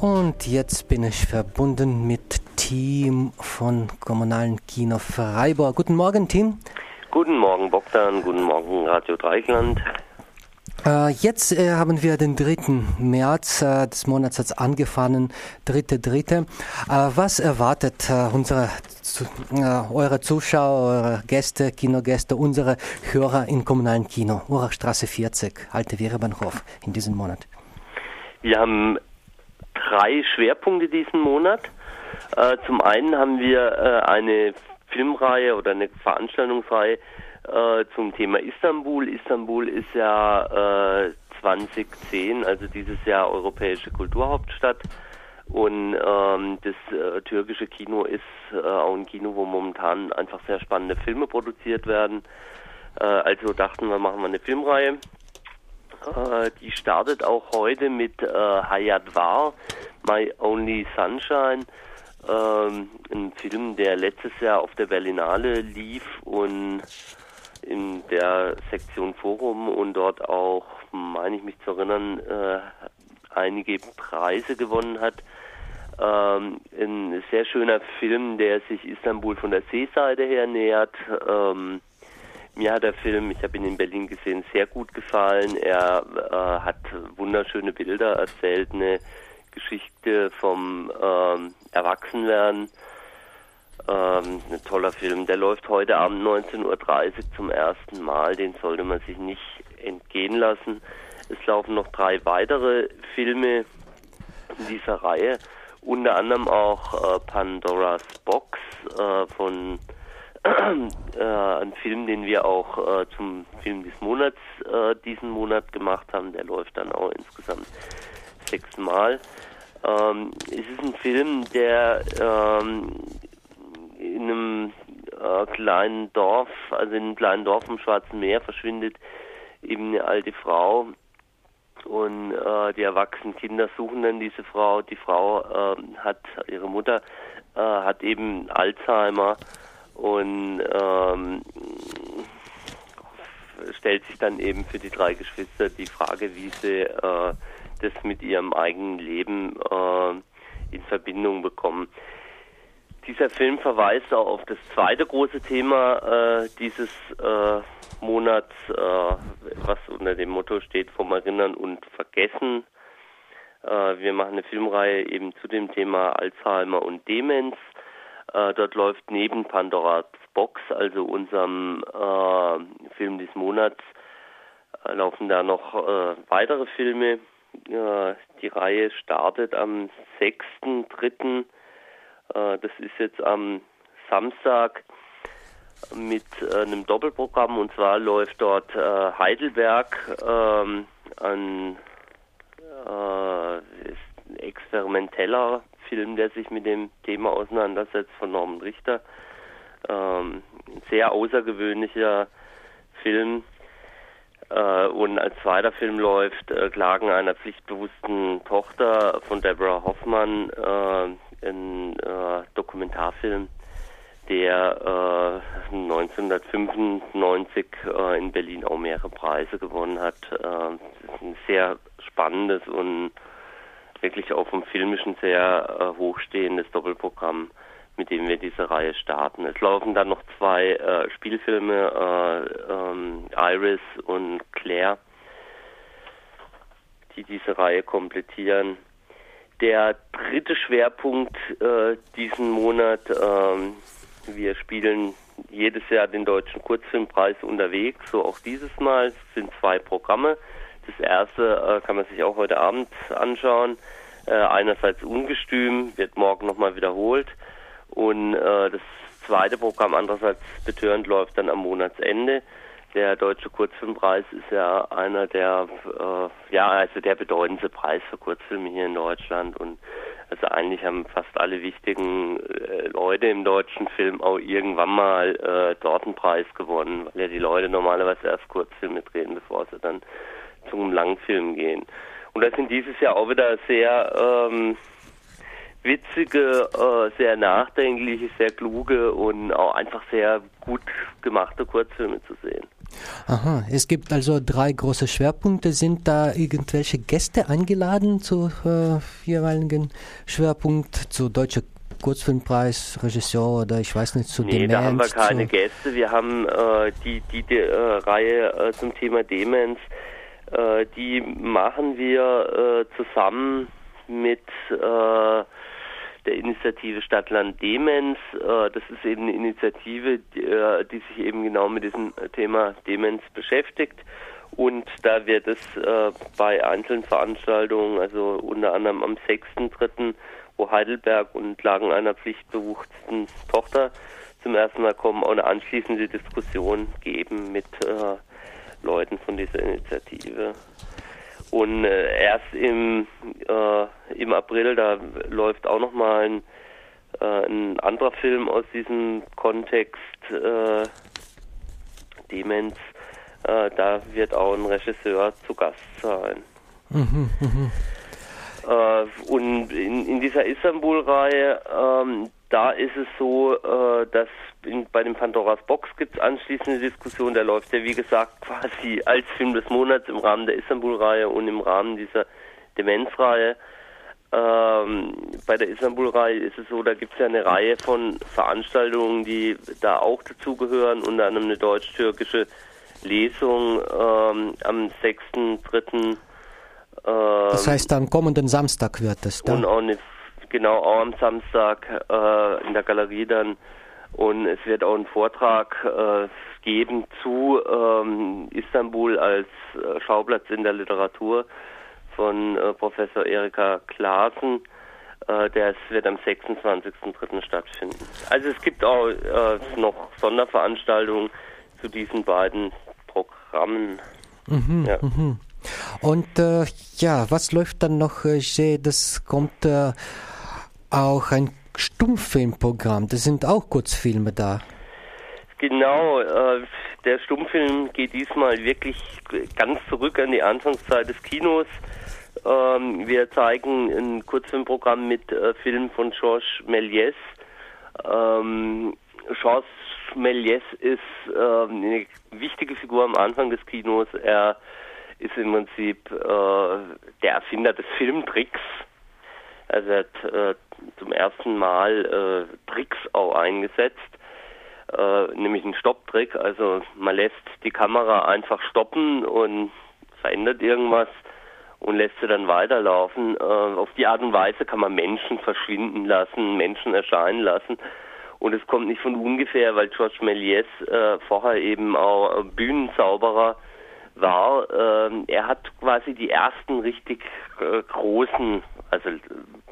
Und jetzt bin ich verbunden mit Team von Kommunalen Kino Freiburg. Guten Morgen, Team. Guten Morgen, Bogdan. Guten Morgen, Radio Dreikland. Äh, jetzt äh, haben wir den 3. März äh, des Monats jetzt angefangen, dritte, dritte. Äh, was erwartet äh, unsere, äh, eure Zuschauer, eure Gäste, Kinogäste, unsere Hörer im kommunalen Kino, Urachstraße 40, Alte Werebahnhof in diesem Monat? Wir haben drei Schwerpunkte diesen Monat. Äh, zum einen haben wir äh, eine Filmreihe oder eine Veranstaltungsreihe äh, zum Thema Istanbul. Istanbul ist ja 2010, also dieses Jahr europäische Kulturhauptstadt. Und ähm, das äh, türkische Kino ist äh, auch ein Kino, wo momentan einfach sehr spannende Filme produziert werden. Äh, also dachten wir, machen wir eine Filmreihe. Äh, die startet auch heute mit äh, Hayat War, My Only Sunshine, ähm, ein Film, der letztes Jahr auf der Berlinale lief und in der Sektion Forum und dort auch, meine ich mich zu erinnern, äh, einige Preise gewonnen hat. Ähm, ein sehr schöner Film, der sich Istanbul von der Seeseite her nähert. Ähm, mir hat der Film, ich habe ihn in Berlin gesehen, sehr gut gefallen. Er äh, hat wunderschöne Bilder erzählt, eine Geschichte vom ähm, Erwachsenwerden. Ähm, ein toller Film. Der läuft heute Abend 19.30 Uhr zum ersten Mal. Den sollte man sich nicht entgehen lassen. Es laufen noch drei weitere Filme in dieser Reihe. Unter anderem auch äh, Pandoras Box äh, von äh, ein Film, den wir auch äh, zum Film des Monats äh, diesen Monat gemacht haben. Der läuft dann auch insgesamt sechsmal. Ähm, es ist ein Film, der ähm, in einem äh, kleinen Dorf, also in einem kleinen Dorf im Schwarzen Meer verschwindet eben eine alte Frau und äh, die erwachsenen Kinder suchen dann diese Frau. Die Frau äh, hat, ihre Mutter äh, hat eben Alzheimer und ähm, stellt sich dann eben für die drei Geschwister die Frage, wie sie äh, das mit ihrem eigenen Leben äh, in Verbindung bekommen. Dieser Film verweist auch auf das zweite große Thema äh, dieses äh, Monats, äh, was unter dem Motto steht, vom Erinnern und Vergessen. Äh, wir machen eine Filmreihe eben zu dem Thema Alzheimer und Demenz. Äh, dort läuft neben Pandoras Box, also unserem äh, Film des Monats, äh, laufen da noch äh, weitere Filme. Äh, die Reihe startet am 6.3. Äh, das ist jetzt am Samstag mit einem Doppelprogramm und zwar läuft dort Heidelberg ähm, ein experimenteller Film, der sich mit dem Thema auseinandersetzt, von Norman Richter. Ähm, ein sehr außergewöhnlicher Film. Äh, und als zweiter Film läuft äh, Klagen einer pflichtbewussten Tochter von Deborah Hoffmann, äh, ein äh, Dokumentarfilm, der 1995 äh, in Berlin auch mehrere Preise gewonnen hat. Äh, ein sehr spannendes und wirklich auch vom Filmischen sehr äh, hochstehendes Doppelprogramm, mit dem wir diese Reihe starten. Es laufen dann noch zwei äh, Spielfilme, äh, ähm, Iris und Claire, die diese Reihe komplettieren. Der dritte Schwerpunkt äh, diesen Monat, ähm, wir spielen jedes Jahr den Deutschen Kurzfilmpreis unterwegs, so auch dieses Mal. Es sind zwei Programme. Das erste äh, kann man sich auch heute Abend anschauen. Äh, einerseits Ungestüm, wird morgen nochmal wiederholt. Und äh, das zweite Programm andererseits betörend läuft dann am Monatsende. Der Deutsche Kurzfilmpreis ist ja einer der, äh, ja, also der bedeutendste Preis für Kurzfilme hier in Deutschland und also eigentlich haben fast alle wichtigen äh, Leute im deutschen Film auch irgendwann mal äh, dort einen Preis gewonnen, weil ja die Leute normalerweise erst Kurzfilme drehen, bevor sie dann zum Langfilm gehen. Und das sind dieses Jahr auch wieder sehr ähm, witzige, äh, sehr nachdenkliche, sehr kluge und auch einfach sehr gut gemachte Kurzfilme zu sehen. Aha, es gibt also drei große Schwerpunkte. Sind da irgendwelche Gäste eingeladen zu äh, jeweiligen Schwerpunkt, zu Deutsche Kurzfilmpreis, Regisseur oder ich weiß nicht, zu nee, Demenz? da haben wir keine Gäste. Wir haben äh, die, die, die äh, Reihe äh, zum Thema Demenz, äh, die machen wir äh, zusammen mit äh, der Initiative Stadtland Demenz. Äh, das ist eben eine Initiative, die, äh, die, sich eben genau mit diesem Thema Demenz beschäftigt. Und da wird es äh, bei einzelnen Veranstaltungen, also unter anderem am 6.3., wo Heidelberg und Lagen einer pflichtbewuchten Tochter zum ersten Mal kommen, auch eine anschließende Diskussion geben mit Leuten von dieser Initiative. Und äh, erst im, äh, im April, da läuft auch nochmal ein, äh, ein anderer Film aus diesem Kontext, äh, Demenz. Äh, da wird auch ein Regisseur zu Gast sein. Mhm, mh. Äh, und in, in dieser Istanbul-Reihe, ähm, da ist es so, dass in, bei dem Pandoras Box gibt es anschließende Diskussion, der läuft ja wie gesagt quasi als Film des Monats im Rahmen der Istanbul-Reihe und im Rahmen dieser Demenzreihe. Ähm, bei der Istanbul-Reihe ist es so, da gibt es ja eine Reihe von Veranstaltungen, die da auch dazugehören, unter anderem eine deutsch-türkische Lesung ähm, am 6.3. Ähm, das heißt, am kommenden Samstag wird es dann? Und auch eine, genau, auch am Samstag äh, in der Galerie dann. Und es wird auch einen Vortrag äh, geben zu ähm, Istanbul als äh, Schauplatz in der Literatur von äh, Professor Erika Klaasen. Äh, der wird am 26.03. stattfinden. Also es gibt auch äh, noch Sonderveranstaltungen zu diesen beiden Programmen. Mhm, ja. Mhm. Und äh, ja, was läuft dann noch? Ich sehe, das kommt äh, auch ein Stummfilmprogramm. Das sind auch Kurzfilme da. Genau, äh, der Stummfilm geht diesmal wirklich ganz zurück an die Anfangszeit des Kinos. Ähm, wir zeigen ein Kurzfilmprogramm mit äh, Filmen von Georges Méliès. Ähm, Georges Méliès ist äh, eine wichtige Figur am Anfang des Kinos. Er ist im Prinzip äh, der Erfinder des Filmtricks. Also er hat äh, zum ersten Mal äh, Tricks auch eingesetzt, äh, nämlich einen Stopptrick. Also man lässt die Kamera einfach stoppen und verändert irgendwas und lässt sie dann weiterlaufen. Äh, auf die Art und Weise kann man Menschen verschwinden lassen, Menschen erscheinen lassen. Und es kommt nicht von ungefähr, weil George Méliès äh, vorher eben auch Bühnenzauberer war, ähm, er hat quasi die ersten richtig äh, großen, also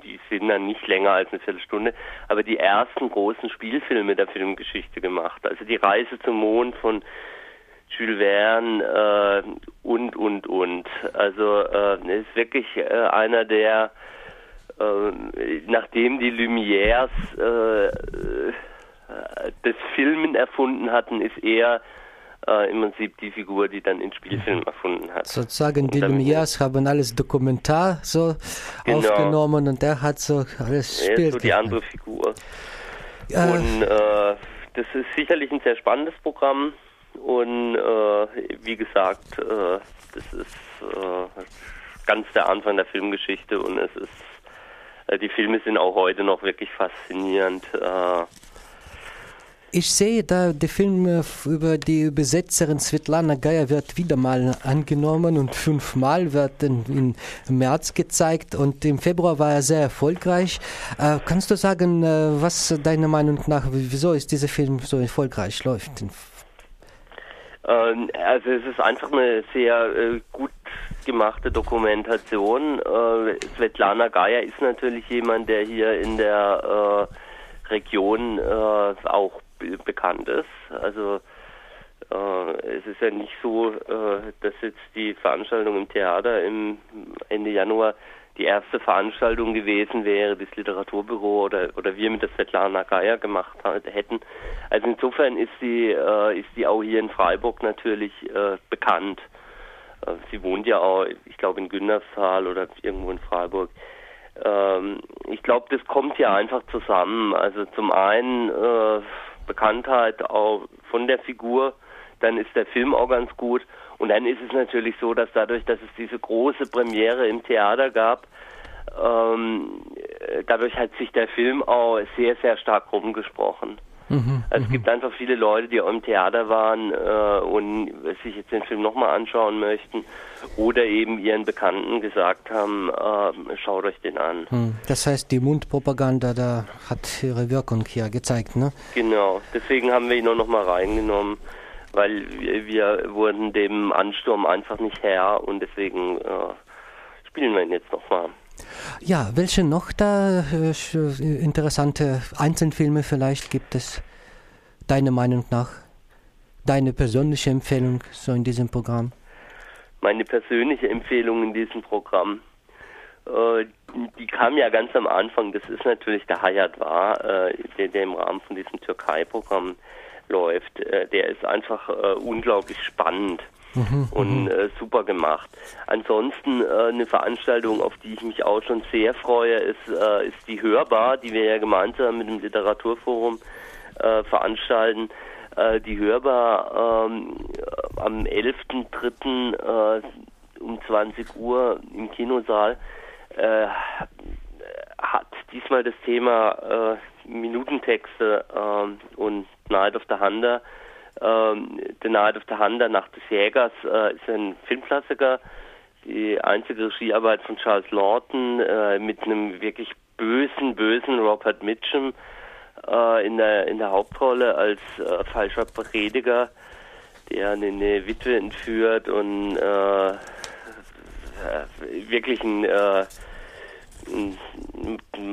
die sind dann nicht länger als eine Viertelstunde, aber die ersten großen Spielfilme der Filmgeschichte gemacht. Also die Reise zum Mond von Jules Verne äh, und, und, und. Also äh, ist wirklich äh, einer der, äh, nachdem die Lumières äh, äh, das Filmen erfunden hatten, ist er äh, im Prinzip die Figur, die dann den Spielfilm erfunden hat. Sozusagen die Lumières haben alles Dokumentar so genau. aufgenommen und er hat so alles spielt. Ist so die andere Figur. Äh, und äh, das ist sicherlich ein sehr spannendes Programm und äh, wie gesagt, äh, das ist äh, ganz der Anfang der Filmgeschichte und es ist die Filme sind auch heute noch wirklich faszinierend. Ich sehe da, der Film äh, über die Übersetzerin Svetlana Geier wird wieder mal angenommen und fünfmal wird im März gezeigt und im Februar war er sehr erfolgreich. Äh, kannst du sagen, äh, was deiner Meinung nach, wieso ist dieser Film so erfolgreich läuft? Ähm, also es ist einfach eine sehr äh, gut gemachte Dokumentation. Äh, Svetlana Geier ist natürlich jemand, der hier in der äh, Region auch bekannt ist. Also äh, es ist ja nicht so, äh, dass jetzt die Veranstaltung im Theater im Ende Januar die erste Veranstaltung gewesen wäre, das Literaturbüro oder, oder wir mit der Svetlana Geier gemacht hätten. Also insofern ist sie, äh, ist die auch hier in Freiburg natürlich äh, bekannt. Äh, sie wohnt ja auch, ich glaube, in Günterstal oder irgendwo in Freiburg. Ähm, ich glaube, das kommt ja einfach zusammen. Also zum einen äh, Bekanntheit auch von der Figur, dann ist der Film auch ganz gut und dann ist es natürlich so, dass dadurch, dass es diese große Premiere im Theater gab, ähm, dadurch hat sich der Film auch sehr, sehr stark rumgesprochen. Mhm, also es gibt einfach viele Leute, die auch im Theater waren äh, und sich jetzt den Film nochmal anschauen möchten oder eben ihren Bekannten gesagt haben, äh, schaut euch den an. Hm, das heißt, die Mundpropaganda da hat ihre Wirkung hier gezeigt, ne? Genau, deswegen haben wir ihn auch nochmal reingenommen, weil wir, wir, wurden dem Ansturm einfach nicht Herr und deswegen äh, spielen wir ihn jetzt nochmal. Ja, welche noch da äh, interessante Einzelfilme vielleicht gibt es, deiner Meinung nach? Deine persönliche Empfehlung so in diesem Programm? Meine persönliche Empfehlung in diesem Programm, äh, die kam ja ganz am Anfang. Das ist natürlich der Hayat war, äh, der, der, im Rahmen von diesem Türkei-Programm läuft. Äh, der ist einfach äh, unglaublich spannend mhm, und äh, super gemacht. Ansonsten äh, eine Veranstaltung, auf die ich mich auch schon sehr freue, ist, äh, ist die Hörbar, die wir ja gemeinsam mit dem Literaturforum äh, veranstalten. Äh, die Hörbar ähm, am 11.03. Äh, um 20 Uhr im Kinosaal hat diesmal das Thema Minutentexte und Night of the Hunter The Night of the Hunter, Nacht des Jägers, äh, ist ein Filmklassiker. Die einzige Regiearbeit von Charles Lawton äh, mit einem wirklich bösen, bösen Robert Mitchum äh, in, der, in der Hauptrolle als äh, falscher Prediger, der eine Witwe entführt und äh, äh, wirklich ein, ein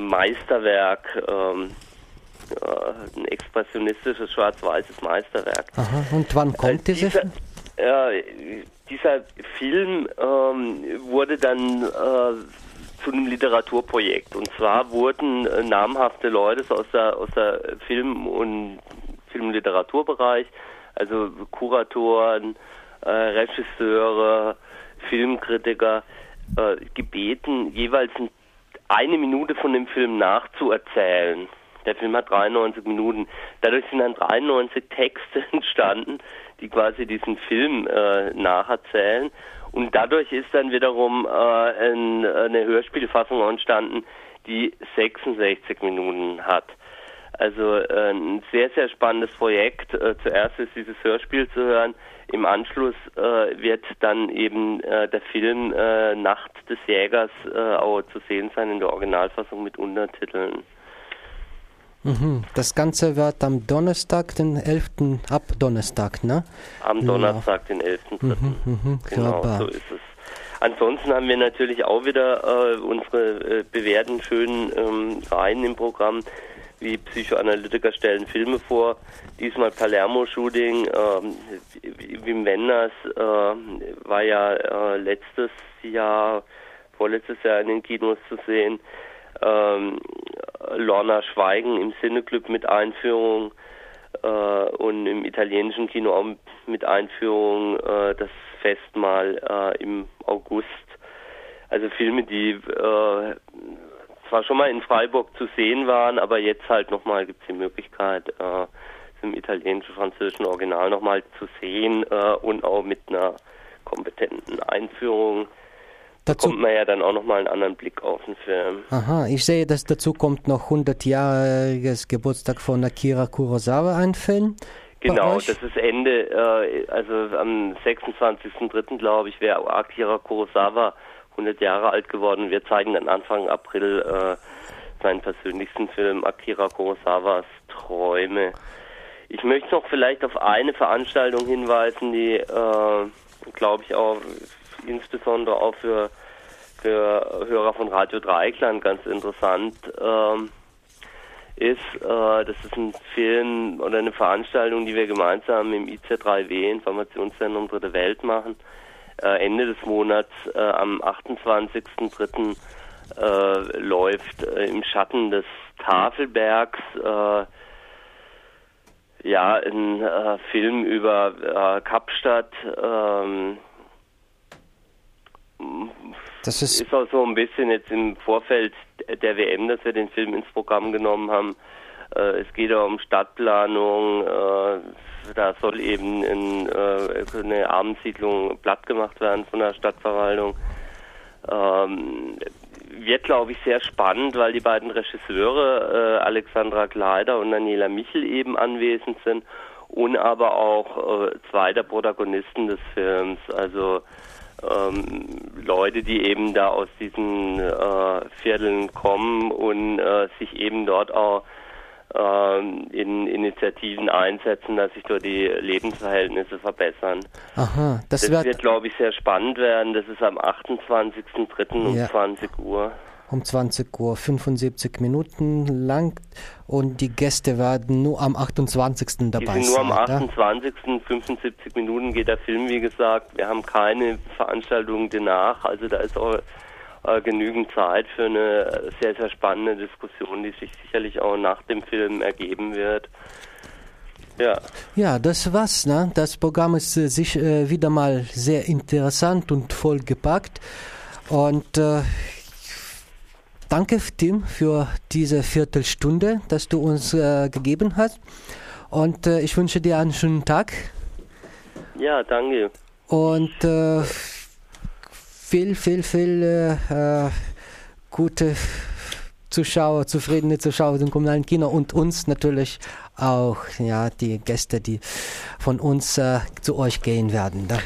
Meisterwerk. Ähm, äh, ein expressionistisches schwarz-weißes Meisterwerk. Aha. Und wann kommt äh, dieser, äh, dieser Film ähm, wurde dann äh, zu einem Literaturprojekt. Und zwar wurden äh, namhafte Leute aus der, aus der Film- und Film-Literaturbereich, also Kuratoren, äh, Regisseure, Filmkritiker, gebeten, jeweils eine Minute von dem Film nachzuerzählen. Der Film hat 93 Minuten. Dadurch sind dann 93 Texte entstanden, die quasi diesen Film äh, nacherzählen. Und dadurch ist dann wiederum äh, ein, eine Hörspielfassung entstanden, die 66 Minuten hat. Also äh, ein sehr, sehr spannendes Projekt. Äh, zuerst ist dieses Hörspiel zu hören. Im Anschluss äh, wird dann eben äh, der Film äh, Nacht des Jägers äh, auch zu sehen sein in der Originalfassung mit Untertiteln. Mhm. Das Ganze wird am Donnerstag, den 11. ab Donnerstag, ne? Am Donnerstag, den 11.3. Mhm, mhm, genau, klar. so ist es. Ansonsten haben wir natürlich auch wieder äh, unsere äh, bewährten schönen ähm, Reihen im Programm, wie Psychoanalytiker stellen Filme vor. Diesmal Palermo-Shooting. Ähm, Wim Wenders äh, war ja äh, letztes Jahr, vorletztes Jahr in den Kinos zu sehen ähm, Lorna Schweigen im Cineclub mit Einführung äh, und im italienischen Kino auch mit Einführung äh, das Festmahl äh, im August. Also Filme, die äh, zwar schon mal in Freiburg zu sehen waren, aber jetzt halt nochmal gibt es die Möglichkeit, äh, im italienischen, französischen Original nochmal zu sehen äh, und auch mit einer kompetenten Einführung Dazu kommt man ja dann auch nochmal einen anderen Blick auf den Film. Aha, ich sehe, dass dazu kommt noch 100-jähriges Geburtstag von Akira Kurosawa ein Film. Genau, das ist Ende, äh, also am 26.03. glaube ich, wäre Akira Kurosawa 100 Jahre alt geworden. Wir zeigen dann Anfang April äh, seinen persönlichsten Film Akira Kurosawas Träume. Ich möchte noch vielleicht auf eine Veranstaltung hinweisen, die, äh, glaube ich, auch insbesondere auch für, für Hörer von Radio Dreikland ganz interessant ähm, ist. Äh, das ist ein Film oder eine Veranstaltung, die wir gemeinsam im IC3W, Informationszentrum Dritte Welt, machen. Äh, Ende des Monats äh, am 28.03. Äh, läuft äh, im Schatten des Tafelbergs äh, ja, ein äh, Film über äh, Kapstadt, ähm, das ist, ist auch so ein bisschen jetzt im Vorfeld der WM, dass wir den Film ins Programm genommen haben. Äh, es geht auch um Stadtplanung. Äh, da soll eben in, äh, eine Abendsiedlung platt gemacht werden von der Stadtverwaltung. Ähm, wird, glaube ich, sehr spannend, weil die beiden Regisseure, äh, Alexandra Kleider und Daniela Michel, eben anwesend sind und aber auch äh, zwei der Protagonisten des Films, also ähm, Leute, die eben da aus diesen äh, Vierteln kommen und äh, sich eben dort auch ähm, in Initiativen einsetzen, dass sich dort die Lebensverhältnisse verbessern. Aha, das, das wird, wird glaube ich, sehr spannend werden. Das ist am 28.03. um ja. 20 Uhr. Um 20 Uhr, 75 Minuten lang und die Gäste werden nur am 28. dabei sein. Nur am 28. Ja? 75 Minuten geht der Film, wie gesagt. Wir haben keine Veranstaltung danach, also da ist auch äh, genügend Zeit für eine sehr, sehr spannende Diskussion, die sich sicherlich auch nach dem Film ergeben wird. Ja. Ja, das war's. Ne? Das Programm ist äh, sich äh, wieder mal sehr interessant und vollgepackt. Und äh, danke, Tim, für diese Viertelstunde, dass du uns äh, gegeben hast. Und äh, ich wünsche dir einen schönen Tag. Ja, danke. Und äh, viel, viel, viel äh, gute Zuschauer, zufriedene Zuschauer im kommunalen Kino und uns natürlich auch, ja, die Gäste, die von uns äh, zu euch gehen werden. Da.